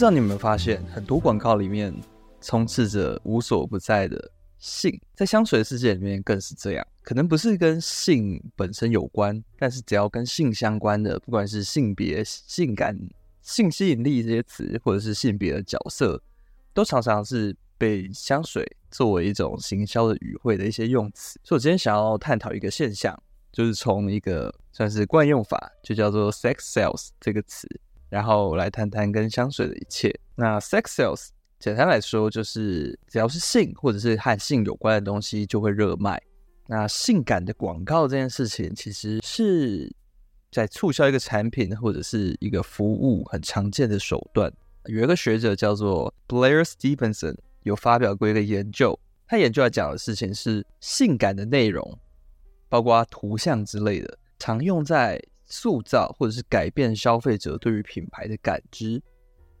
不知道你有没有发现，很多广告里面充斥着无所不在的性，在香水的世界里面更是这样。可能不是跟性本身有关，但是只要跟性相关的，不管是性别、性感、性吸引力这些词，或者是性别的角色，都常常是被香水作为一种行销的语汇的一些用词。所以我今天想要探讨一个现象，就是从一个算是惯用法，就叫做 “sex sales” 这个词。然后来谈谈跟香水的一切。那 sex sales 简单来说，就是只要是性或者是和性有关的东西就会热卖。那性感的广告这件事情，其实是在促销一个产品或者是一个服务很常见的手段。有一个学者叫做 Blair Stevenson，有发表过一个研究，他研究要讲的事情是性感的内容，包括图像之类的，常用在。塑造或者是改变消费者对于品牌的感知，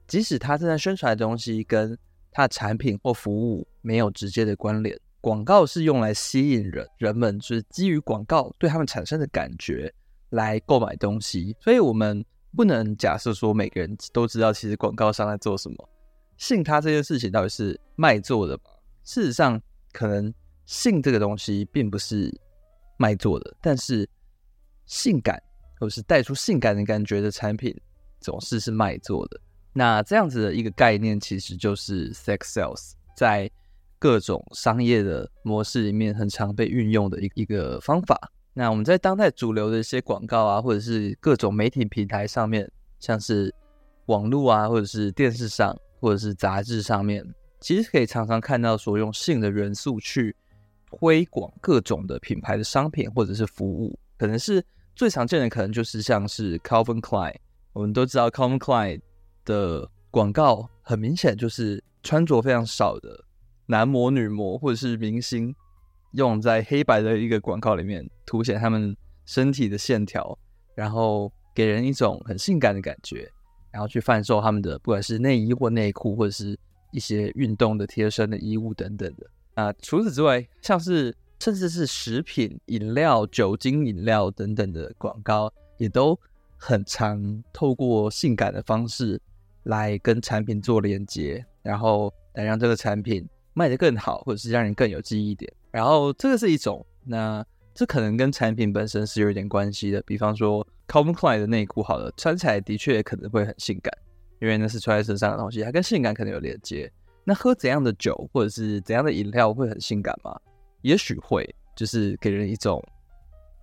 即使他正在宣传的东西跟他的产品或服务没有直接的关联，广告是用来吸引人，人们就是基于广告对他们产生的感觉来购买东西。所以，我们不能假设说每个人都知道其实广告商在做什么。信他这件事情到底是卖做的吗？事实上，可能性这个东西并不是卖做的，但是性感。或是带出性感的感觉的产品，总是是卖做的。那这样子的一个概念，其实就是 sex sales，在各种商业的模式里面，很常被运用的一一个方法。那我们在当代主流的一些广告啊，或者是各种媒体平台上面，像是网络啊，或者是电视上，或者是杂志上面，其实可以常常看到说用性的元素去推广各种的品牌的商品或者是服务，可能是。最常见的可能就是像是 Calvin Klein，我们都知道 Calvin Klein 的广告很明显就是穿着非常少的男模、女模或者是明星，用在黑白的一个广告里面凸显他们身体的线条，然后给人一种很性感的感觉，然后去贩售他们的不管是内衣或内裤，或者是一些运动的贴身的衣物等等的。啊，除此之外，像是。甚至是食品、饮料、酒精饮料等等的广告，也都很常透过性感的方式来跟产品做连接，然后来让这个产品卖得更好，或者是让人更有记忆点。然后这个是一种，那这可能跟产品本身是有一点关系的。比方说 Calvin Klein 的内裤，好了，穿起来的确可能会很性感，因为那是穿在身上的东西，它跟性感可能有连接。那喝怎样的酒或者是怎样的饮料会很性感吗？也许会，就是给人一种，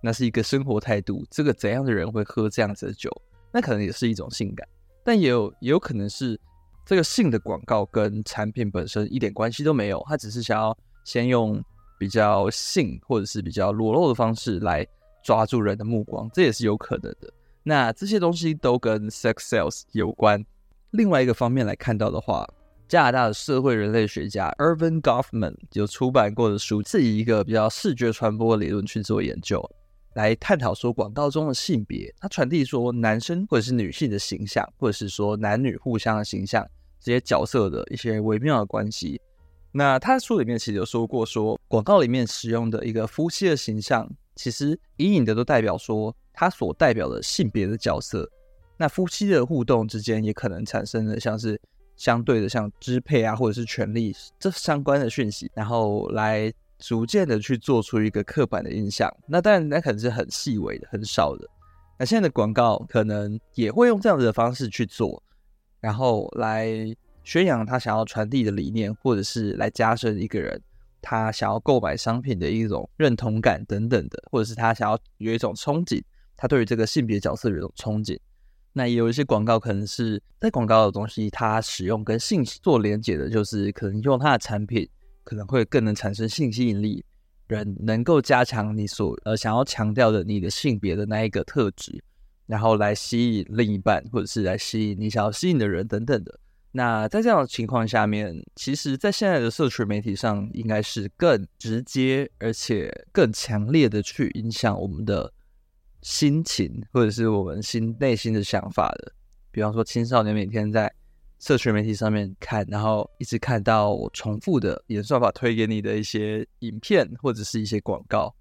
那是一个生活态度。这个怎样的人会喝这样子的酒？那可能也是一种性感，但也有也有可能是这个性的广告跟产品本身一点关系都没有，他只是想要先用比较性或者是比较裸露的方式来抓住人的目光，这也是有可能的。那这些东西都跟 sex sales 有关。另外一个方面来看到的话。加拿大的社会人类学家 Erving Goffman 有出版过的书，是以一个比较视觉传播理论去做研究，来探讨说广告中的性别，它传递说男生或者是女性的形象，或者是说男女互相的形象，这些角色的一些微妙的关系。那他的书里面其实有说过说，说广告里面使用的一个夫妻的形象，其实隐隐的都代表说他所代表的性别的角色。那夫妻的互动之间，也可能产生的像是。相对的，像支配啊，或者是权力这相关的讯息，然后来逐渐的去做出一个刻板的印象。那当然，那可能是很细微的、很少的。那现在的广告可能也会用这样子的方式去做，然后来宣扬他想要传递的理念，或者是来加深一个人他想要购买商品的一种认同感等等的，或者是他想要有一种憧憬，他对于这个性别角色有一种憧憬。那也有一些广告，可能是在广告的东西，它使用跟性做连结的，就是可能用它的产品，可能会更能产生性吸引力，人能够加强你所呃想要强调的你的性别的那一个特质，然后来吸引另一半，或者是来吸引你想要吸引的人等等的。那在这样的情况下面，其实，在现在的社群媒体上，应该是更直接而且更强烈的去影响我们的。心情，或者是我们心内心的想法的，比方说青少年每天在社群媒体上面看，然后一直看到重复的演算法推给你的一些影片或者是一些广告，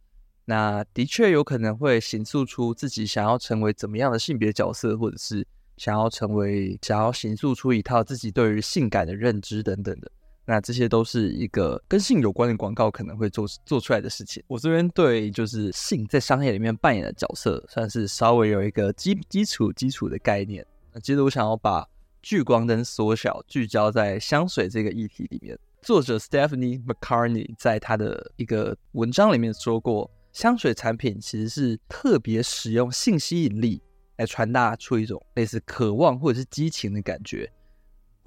那的确有可能会形塑出自己想要成为怎么样的性别角色，或者是想要成为，想要形塑出一套自己对于性感的认知等等的。那这些都是一个跟性有关的广告可能会做做出来的事情。我这边对就是性在商业里面扮演的角色，算是稍微有一个基基础基础的概念。那接着我想要把聚光灯缩小，聚焦在香水这个议题里面。作者 Stephanie McCarney 在他的一个文章里面说过，香水产品其实是特别使用性吸引力来传达出一种类似渴望或者是激情的感觉。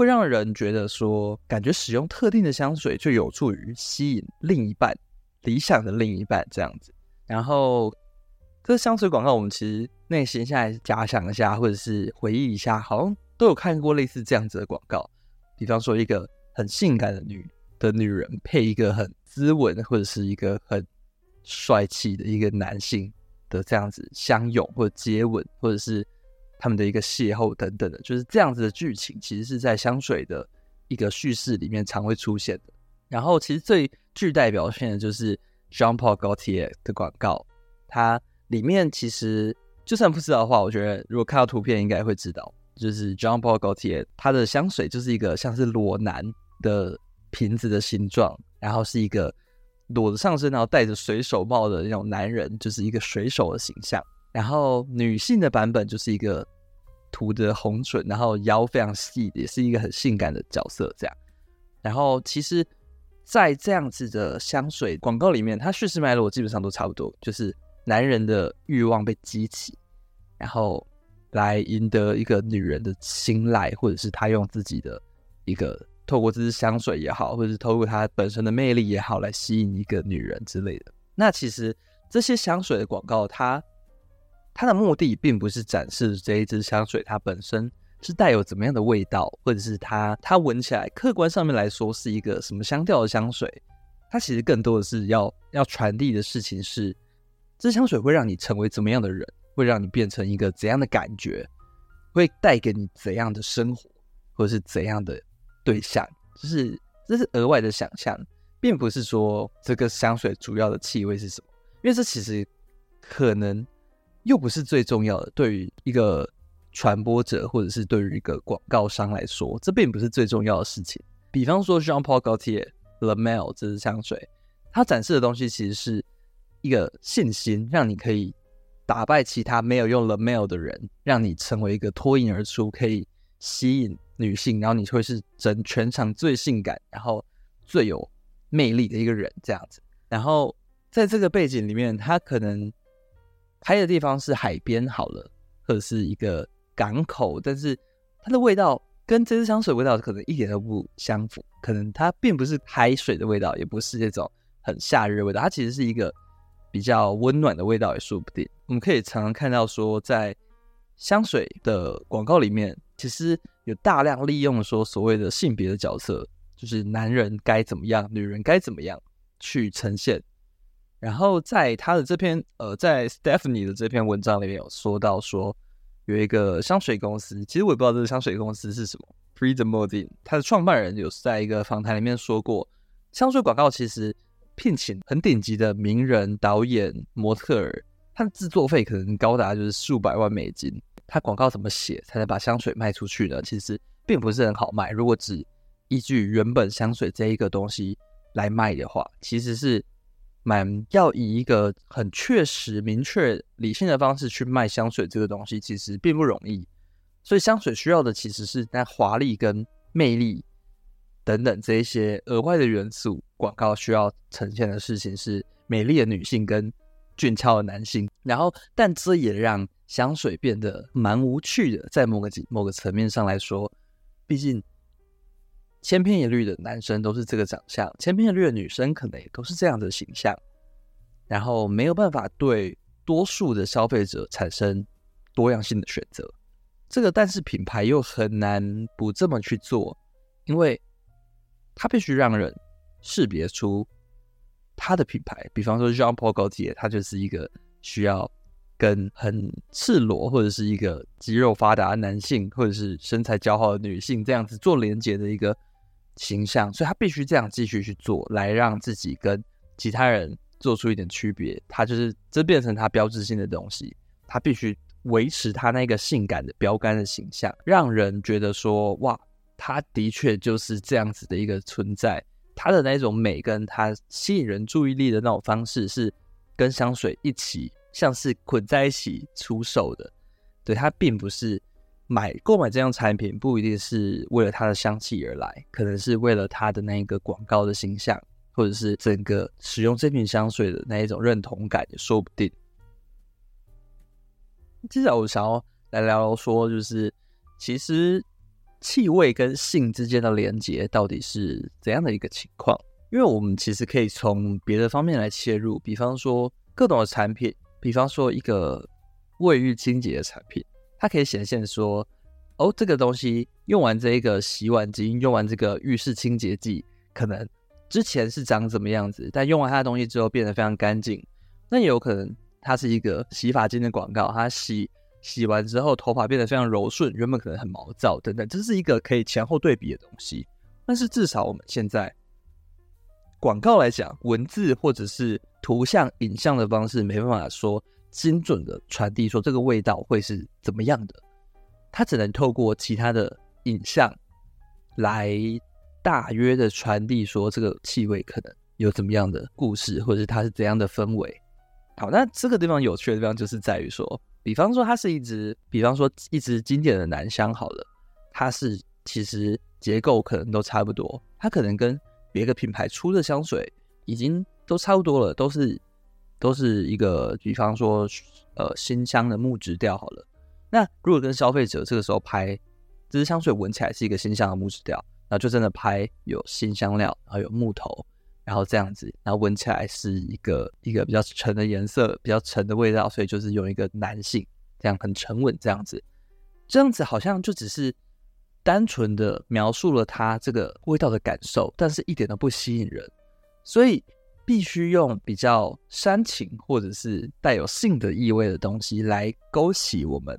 会让人觉得说，感觉使用特定的香水就有助于吸引另一半，理想的另一半这样子。然后，这香水广告，我们其实内心现在假想一下，或者是回忆一下，好像都有看过类似这样子的广告。比方说，一个很性感的女的女人配一个很斯文或者是一个很帅气的一个男性的这样子相拥或者接吻，或者是。他们的一个邂逅等等的，就是这样子的剧情，其实是在香水的一个叙事里面常会出现的。然后，其实最具代表性的就是 Jean Paul Gaultier 的广告，它里面其实就算不知道的话，我觉得如果看到图片应该会知道，就是 Jean Paul Gaultier 它的香水就是一个像是裸男的瓶子的形状，然后是一个裸着上身，然后戴着水手帽的那种男人，就是一个水手的形象。然后女性的版本就是一个涂的红唇，然后腰非常细，也是一个很性感的角色。这样，然后其实，在这样子的香水广告里面，它叙事脉络基本上都差不多，就是男人的欲望被激起，然后来赢得一个女人的青睐，或者是他用自己的一个透过这支香水也好，或者是透过他本身的魅力也好，来吸引一个女人之类的。那其实这些香水的广告，它它的目的并不是展示这一支香水它本身是带有怎么样的味道，或者是它它闻起来客观上面来说是一个什么香调的香水。它其实更多的是要要传递的事情是，这香水会让你成为怎么样的人，会让你变成一个怎样的感觉，会带给你怎样的生活，或者是怎样的对象。就是这是额外的想象，并不是说这个香水主要的气味是什么，因为这其实可能。又不是最重要的，对于一个传播者或者是对于一个广告商来说，这并不是最重要的事情。比方说，Jean Paul Gaultier La Mer 这支香水，它展示的东西其实是一个信心，让你可以打败其他没有用 La Mer 的人，让你成为一个脱颖而出、可以吸引女性，然后你会是整全场最性感、然后最有魅力的一个人这样子。然后在这个背景里面，他可能。拍的地方是海边好了，或者是一个港口，但是它的味道跟这支香水味道可能一点都不相符。可能它并不是海水的味道，也不是这种很夏日的味道，它其实是一个比较温暖的味道也说不定。我们可以常常看到说，在香水的广告里面，其实有大量利用说所谓的性别的角色，就是男人该怎么样，女人该怎么样去呈现。然后在他的这篇，呃，在 Stephanie 的这篇文章里面有说到说，有一个香水公司，其实我也不知道这个香水公司是什么。Prix de Modeline，他的创办人有在一个访谈里面说过，香水广告其实聘请很顶级的名人、导演、模特儿，他的制作费可能高达就是数百万美金。他广告怎么写才能把香水卖出去呢？其实并不是很好卖。如果只依据原本香水这一个东西来卖的话，其实是。蛮要以一个很确实、明确、理性的方式去卖香水这个东西，其实并不容易。所以香水需要的其实是那华丽跟魅力等等这一些额外的元素。广告需要呈现的事情是美丽的女性跟俊俏的男性。然后，但这也让香水变得蛮无趣的。在某个某个层面上来说，毕竟。千篇一律的男生都是这个长相，千篇一律的女生可能也都是这样的形象，然后没有办法对多数的消费者产生多样性的选择。这个但是品牌又很难不这么去做，因为它必须让人识别出它的品牌。比方说 Jean Paul Gaultier，它就是一个需要跟很赤裸或者是一个肌肉发达的男性，或者是身材姣好的女性这样子做连接的一个。形象，所以他必须这样继续去做，来让自己跟其他人做出一点区别。他就是这变成他标志性的东西，他必须维持他那个性感的标杆的形象，让人觉得说哇，他的确就是这样子的一个存在。他的那种美跟他吸引人注意力的那种方式，是跟香水一起，像是捆在一起出售的。对，它并不是买购买这样产品，不一定是为了它的香气而来，可能是为了它的那一个广告的形象，或者是整个使用这瓶香水的那一种认同感也说不定。接下来我想要来聊聊说，就是其实气味跟性之间的连接到底是怎样的一个情况？因为我们其实可以从别的方面来切入，比方说各种的产品，比方说一个卫浴清洁的产品，它可以显现说，哦，这个东西用完这个洗碗巾，用完这个浴室清洁剂，可能之前是长怎么样子，但用完它的东西之后变得非常干净，那也有可能。它是一个洗发精的广告，它洗洗完之后头发变得非常柔顺，原本可能很毛躁等等，这是一个可以前后对比的东西。但是至少我们现在广告来讲，文字或者是图像、影像的方式没办法说精准的传递说这个味道会是怎么样的，它只能透过其他的影像来大约的传递说这个气味可能有怎么样的故事，或者是它是怎样的氛围。好，那这个地方有趣的地方就是在于说，比方说它是一支，比方说一支经典的男香，好了，它是其实结构可能都差不多，它可能跟别个品牌出的香水已经都差不多了，都是都是一个，比方说呃新香的木质调好了。那如果跟消费者这个时候拍这支香水闻起来是一个新香的木质调，那就真的拍有新香料，然后有木头。然后这样子，然后闻起来是一个一个比较沉的颜色，比较沉的味道，所以就是用一个男性这样很沉稳这样子，这样子好像就只是单纯的描述了它这个味道的感受，但是一点都不吸引人，所以必须用比较煽情或者是带有性的意味的东西来勾起我们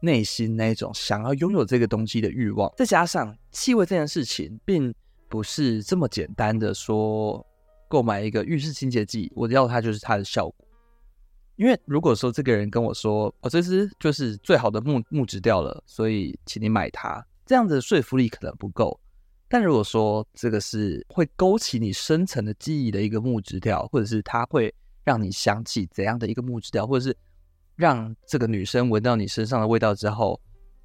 内心那种想要拥有这个东西的欲望，再加上气味这件事情并。不是这么简单的说，购买一个浴室清洁剂，我要它就是它的效果。因为如果说这个人跟我说，哦，这支就是最好的木木质调了，所以请你买它，这样子说服力可能不够。但如果说这个是会勾起你深层的记忆的一个木质调，或者是它会让你想起怎样的一个木质调，或者是让这个女生闻到你身上的味道之后，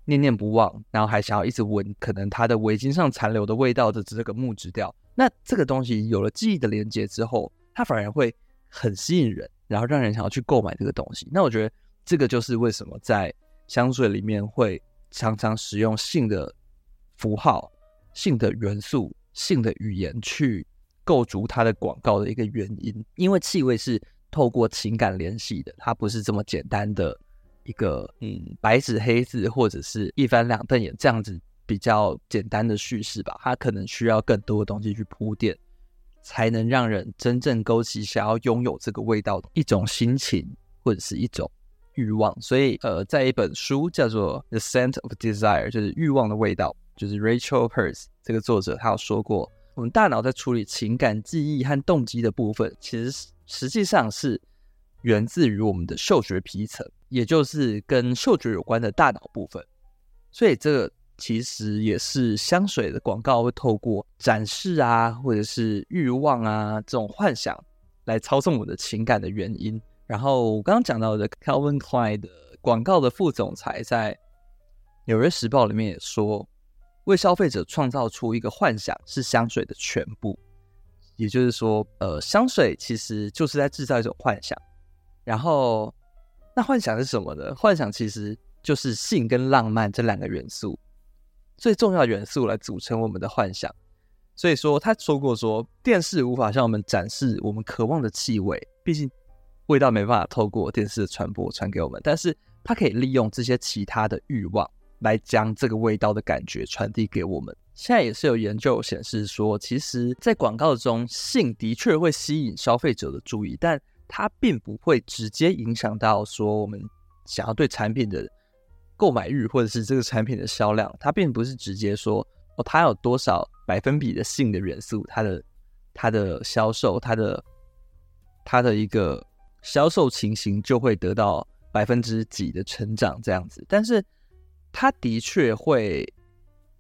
念念不忘，然后还想要一直闻，可能她的围巾上残留的味道的这个木质调，那这个东西有了记忆的连接之后，它反而会很吸引人，然后让人想要去购买这个东西。那我觉得这个就是为什么在香水里面会常常使用性的符号、性的元素、性的语言去构筑它的广告的一个原因，因为气味是透过情感联系的，它不是这么简单的。一个嗯，白纸黑字或者是一翻两瞪眼这样子比较简单的叙事吧，它可能需要更多的东西去铺垫，才能让人真正勾起想要拥有这个味道的一种心情或者是一种欲望。所以呃，在一本书叫做《The Scent of Desire》，就是欲望的味道，就是 Rachel Herz 这个作者他有说过，我们大脑在处理情感、记忆和动机的部分，其实实际上是源自于我们的嗅觉皮层。也就是跟嗅觉有关的大脑部分，所以这个其实也是香水的广告会透过展示啊，或者是欲望啊这种幻想来操纵我的情感的原因。然后我刚刚讲到的 Calvin Klein 的广告的副总裁在《纽约时报》里面也说，为消费者创造出一个幻想是香水的全部。也就是说，呃，香水其实就是在制造一种幻想，然后。那幻想是什么呢？幻想其实就是性跟浪漫这两个元素最重要的元素来组成我们的幻想。所以说，他说过说，电视无法向我们展示我们渴望的气味，毕竟味道没办法透过电视的传播传给我们。但是，它可以利用这些其他的欲望来将这个味道的感觉传递给我们。现在也是有研究显示说，其实，在广告中，性的确会吸引消费者的注意，但它并不会直接影响到说我们想要对产品的购买欲，或者是这个产品的销量。它并不是直接说哦，它有多少百分比的性的元素，它的它的销售，它的它的一个销售情形就会得到百分之几的成长这样子，但是它的确会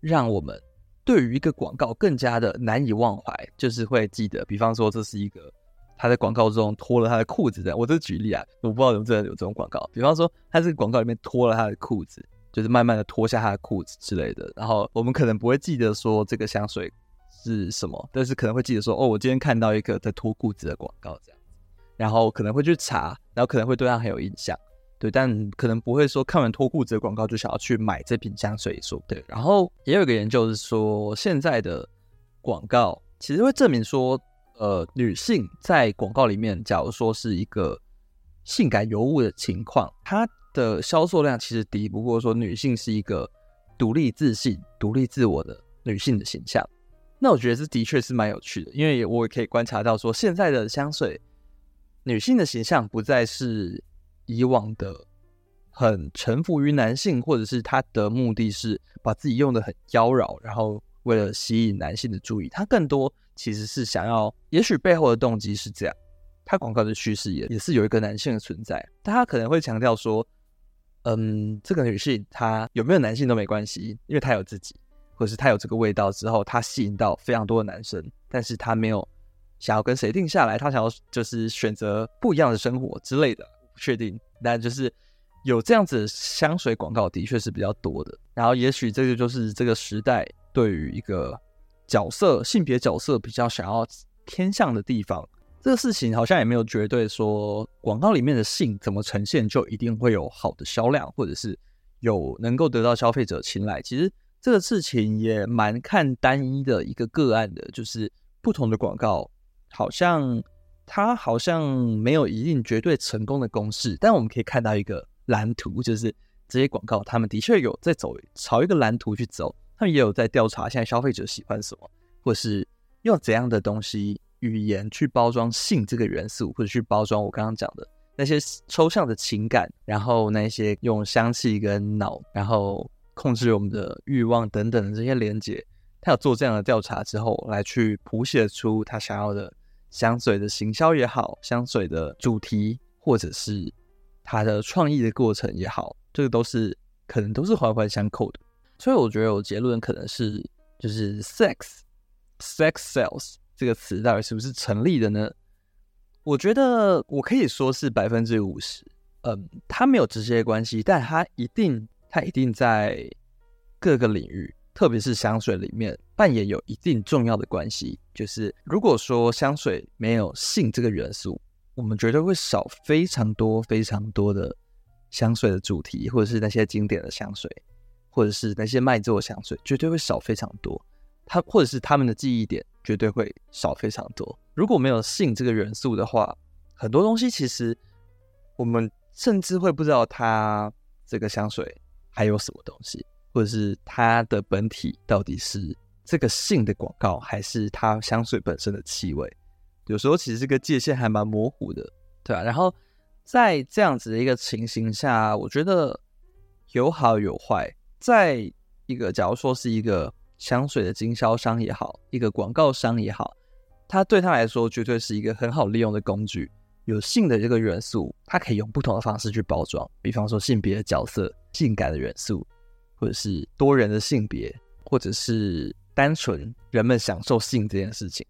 让我们对于一个广告更加的难以忘怀，就是会记得，比方说这是一个他在广告中脱了他的裤子的，我这举例啊，我不知道有没有真的有这种广告，比方说他这个广告里面脱了他的裤子，就是慢慢的脱下他的裤子之类的，然后我们可能不会记得说这个香水是什么，但是可能会记得说，哦，我今天看到一个在脱裤子的广告这样子，然后可能会去查，然后可能会对他很有印象，对，但可能不会说看完脱裤子的广告就想要去买这瓶香水，说对。然后也有一个研究是说，现在的广告其实会证明说，呃，女性在广告里面，假如说是一个性感尤物的情况，它的销售量其实敌不过说女性是一个独立自信、独立自我的女性的形象。那我觉得这的确是蛮有趣的，因为我也可以观察到说，现在的香水女性的形象不再是以往的很臣服于男性，或者是她的目的是把自己用的很妖娆，然后为了吸引男性的注意，她更多其实是想要，也许背后的动机是这样，她广告的趋势也也是有一个男性的存在，但她可能会强调说，嗯，这个女性她有没有男性都没关系，因为她有自己。或者是她有这个味道之后，她吸引到非常多的男生，但是她没有想要跟谁定下来，他想要就是选择不一样的生活之类的，确定。但就是有这样子的香水广告的确是比较多的。然后也许这个就是这个时代对于一个角色性别角色比较想要偏向的地方。这个事情好像也没有绝对说广告里面的性怎么呈现就一定会有好的销量，或者是有能够得到消费者青睐。其实。这个事情也蛮看单一的一个个案的，就是不同的广告，好像它好像没有一定绝对成功的公式，但我们可以看到一个蓝图，就是这些广告他们的确有在走朝一个蓝图去走，他们也有在调查现在消费者喜欢什么，或是用怎样的东西语言去包装性这个元素，或者去包装我刚刚讲的那些抽象的情感，然后那些用香气跟脑，然后。控制我们的欲望等等的这些连接，他有做这样的调查之后，来去谱写出他想要的香水的行销也好，香水的主题或者是它的创意的过程也好，这个都是可能都是环环相扣的。所以我觉得我结论可能是，就是 sex sex sells 这个词到底是不是成立的呢？我觉得我可以说是百分之五十，嗯，它没有直接关系，但它一定。它一定在各个领域，特别是香水里面扮演有一定重要的关系。就是如果说香水没有性这个元素，我们绝对会少非常多非常多的香水的主题，或者是那些经典的香水，或者是那些卖座香水，绝对会少非常多。它或者是他们的记忆点绝对会少非常多。如果没有性这个元素的话，很多东西其实我们甚至会不知道它这个香水。还有什么东西，或者是它的本体到底是这个性的广告，还是它香水本身的气味？有时候其实这个界限还蛮模糊的，对吧？然后在这样子的一个情形下，我觉得有好有坏。在一个假如说是一个香水的经销商也好，一个广告商也好，他对他来说绝对是一个很好利用的工具。有性的这个元素，它可以用不同的方式去包装，比方说性别的角色、性感的元素，或者是多人的性别，或者是单纯人们享受性这件事情，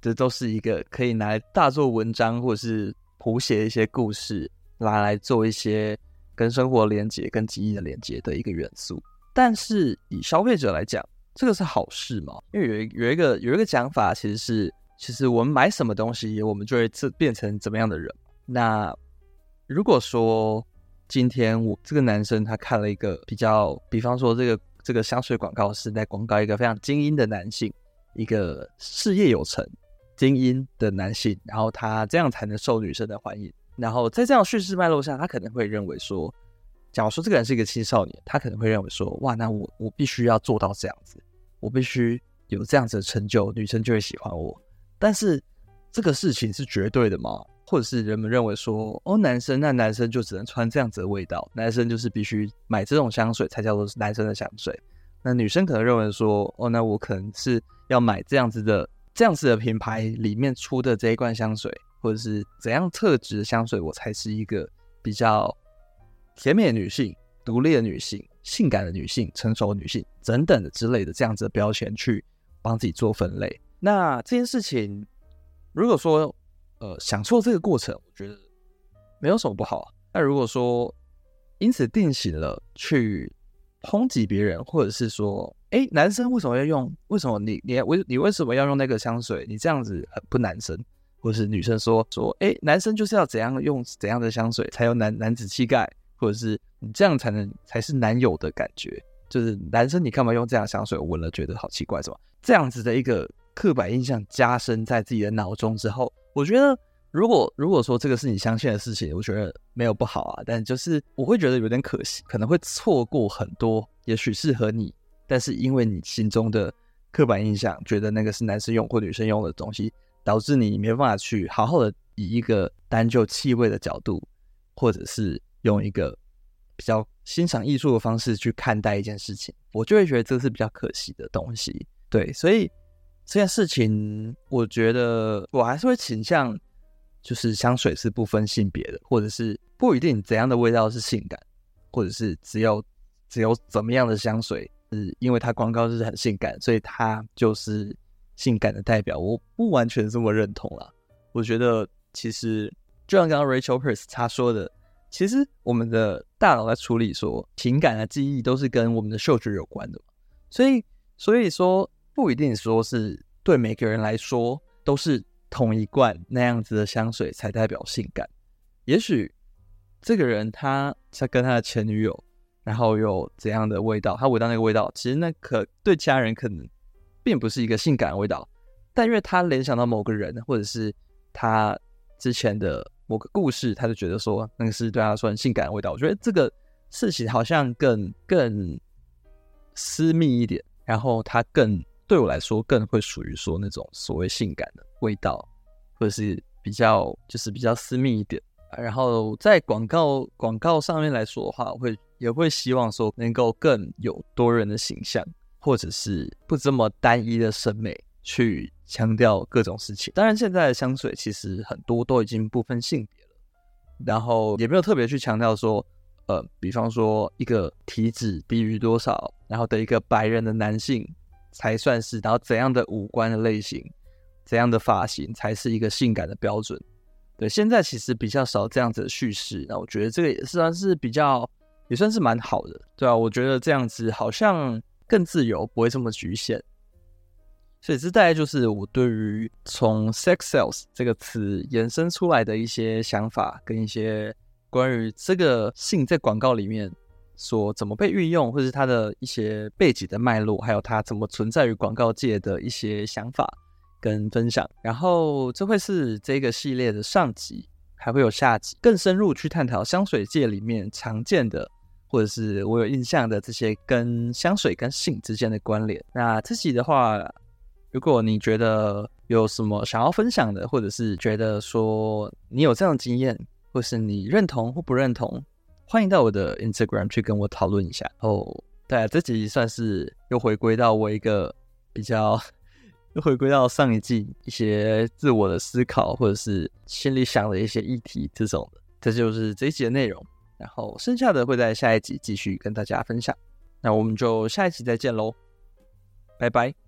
这都是一个可以拿来大做文章，或者是谱写一些故事，拿来做一些跟生活连接、跟记忆的连接的一个元素。但是以消费者来讲，这个是好事吗？因为有一有一个有一个讲法，其实是。其实我们买什么东西，我们就会这变成怎么样的人。那如果说今天我这个男生他看了一个比较，比方说这个这个香水广告是在广告一个非常精英的男性，一个事业有成、精英的男性，然后他这样才能受女生的欢迎。然后在这样叙事脉络下，他可能会认为说，假如说这个人是一个青少年，他可能会认为说，哇，那我我必须要做到这样子，我必须有这样子的成就，女生就会喜欢我。但是这个事情是绝对的吗？或者是人们认为说，哦，男生那男生就只能穿这样子的味道，男生就是必须买这种香水才叫做男生的香水。那女生可能认为说，哦，那我可能是要买这样子的这样子的品牌里面出的这一罐香水，或者是怎样特质的香水，我才是一个比较甜美的女性、独立的女性、性感的女性、成熟的女性等等的之类的这样子的标签去帮自己做分类。那这件事情，如果说呃享受这个过程，我觉得没有什么不好啊。那如果说因此定型了去抨击别人，或者是说，哎，男生为什么要用？为什么你你为你为什么要用那个香水？你这样子很不男生。或者是女生说说，哎，男生就是要怎样用怎样的香水才有男男子气概，或者是你这样才能才是男友的感觉。就是男生你干嘛用这样香水？我闻了觉得好奇怪，是吧？这样子的一个刻板印象加深在自己的脑中之后，我觉得如果如果说这个是你相信的事情，我觉得没有不好啊，但就是我会觉得有点可惜，可能会错过很多也许适合你，但是因为你心中的刻板印象，觉得那个是男生用或女生用的东西。导致你没办法去好好的以一个单就气味的角度，或者是用一个比较欣赏艺术的方式去看待一件事情，我就会觉得这是比较可惜的东西。对，所以这件事情，我觉得我还是会倾向，就是香水是不分性别的，或者是不一定怎样的味道是性感，或者是只有只有怎么样的香水是因为它广告就是很性感，所以它就是。性感的代表，我不完全这么认同啦。我觉得其实就像刚刚 Rachel Hurst 他说的，其实我们的大脑在处理说情感的记忆都是跟我们的嗅觉有关的，所以所以说不一定说是对每个人来说都是同一罐那样子的香水才代表性感。也许这个人他在跟他的前女友，然后有怎样的味道，他闻到那个味道，其实那可对家人可能。并不是一个性感的味道，但因为他联想到某个人，或者是他之前的某个故事，他就觉得说那个是对他说很性感的味道。我觉得这个事情好像更更私密一点，然后他更对我来说更会属于说那种所谓性感的味道，或者是比较就是比较私密一点。然后在广告广告上面来说的话，我会也会希望说能够更有多人的形象。或者是不这么单一的审美去强调各种事情。当然，现在的香水其实很多都已经不分性别了，然后也没有特别去强调说，呃，比方说一个体脂低于多少，然后的一个白人的男性才算是，然后怎样的五官的类型，怎样的发型才是一个性感的标准。对，现在其实比较少这样子的叙事，那我觉得这个也算是比较，也算是蛮好的，对啊，我觉得这样子好像。更自由，不会这么局限，所以这大概就是我对于从 “sex sales” 这个词衍生出来的一些想法，跟一些关于这个性在广告里面所怎么被运用，或是它的一些背景的脉络，还有它怎么存在于广告界的一些想法跟分享。然后这会是这个系列的上集，还会有下集，更深入去探讨香水界里面常见的。或者是我有印象的这些跟香水跟性之间的关联。那自己的话，如果你觉得有什么想要分享的，或者是觉得说你有这样的经验，或是你认同或不认同，欢迎到我的 Instagram 去跟我讨论一下。哦，对啊，这集算是又回归到我一个比较，又回归到上一季一些自我的思考，或者是心里想的一些议题这种的。这就是这一集的内容。然后剩下的会在下一集继续跟大家分享，那我们就下一集再见喽，拜拜。